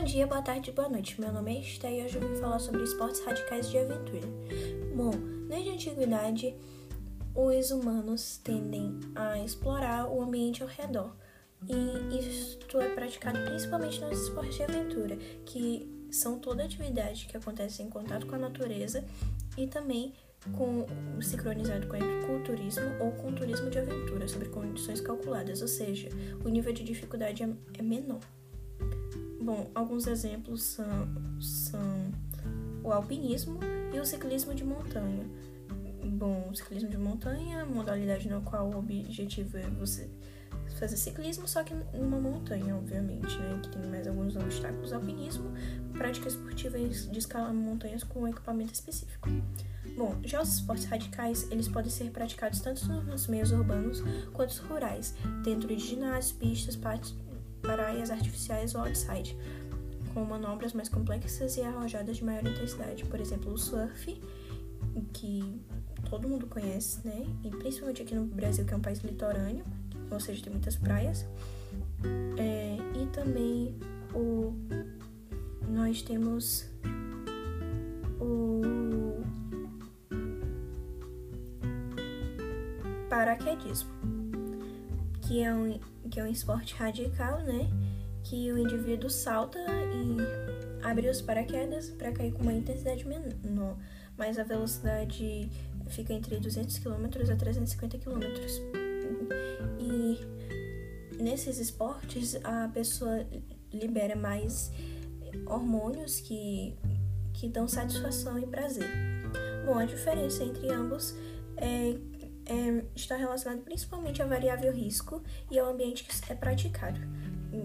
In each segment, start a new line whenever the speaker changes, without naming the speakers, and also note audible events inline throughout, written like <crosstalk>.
dia, boa tarde, boa noite. Meu nome é Esté e hoje eu vim falar sobre esportes radicais de aventura. Bom, desde a antiguidade, os humanos tendem a explorar o ambiente ao redor. E isto é praticado principalmente nos esportes de aventura, que são toda atividade que acontece em contato com a natureza e também com sincronizado com o culturismo ou com turismo de aventura, sobre condições calculadas, ou seja, o nível de dificuldade é, é menor. Bom, alguns exemplos são, são o alpinismo e o ciclismo de montanha. Bom, o ciclismo de montanha, modalidade no qual o objetivo é você fazer ciclismo, só que numa montanha, obviamente, né? Que tem mais alguns obstáculos. Alpinismo, prática esportiva de escalar montanhas com equipamento específico. Bom, já os esportes radicais, eles podem ser praticados tanto nos meios urbanos quanto rurais, dentro de ginásios, pistas, praias artificiais ou outside, com manobras mais complexas e arrojadas de maior intensidade. Por exemplo, o surf, que todo mundo conhece, né? E principalmente aqui no Brasil, que é um país litorâneo, ou seja, tem muitas praias. É, e também o nós temos o paraquedismo, que é um que é um esporte radical, né? Que o indivíduo salta e abre os paraquedas para cair com uma intensidade menor, mas a velocidade fica entre 200 km a 350 km. E nesses esportes a pessoa libera mais hormônios que, que dão satisfação e prazer. Bom, a diferença entre ambos é é, está relacionado principalmente à variável risco e ao ambiente que é praticado,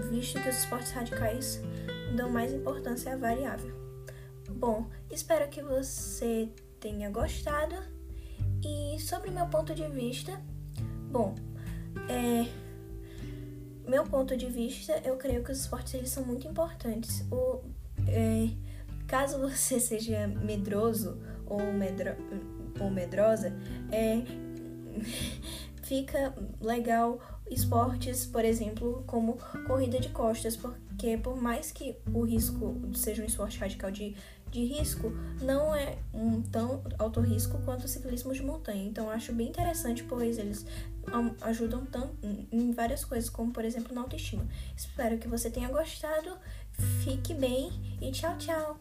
visto que os esportes radicais dão mais importância à variável. Bom, espero que você tenha gostado. E sobre meu ponto de vista, bom, é, meu ponto de vista, eu creio que os esportes eles são muito importantes. O, é, caso <laughs> você seja medroso ou, medro, ou medrosa, é, fica legal esportes, por exemplo, como corrida de costas, porque por mais que o risco seja um esporte radical de, de risco, não é um tão alto risco quanto o ciclismo de montanha. Então acho bem interessante, pois eles ajudam tanto em várias coisas, como por exemplo na autoestima. Espero que você tenha gostado, fique bem e tchau, tchau!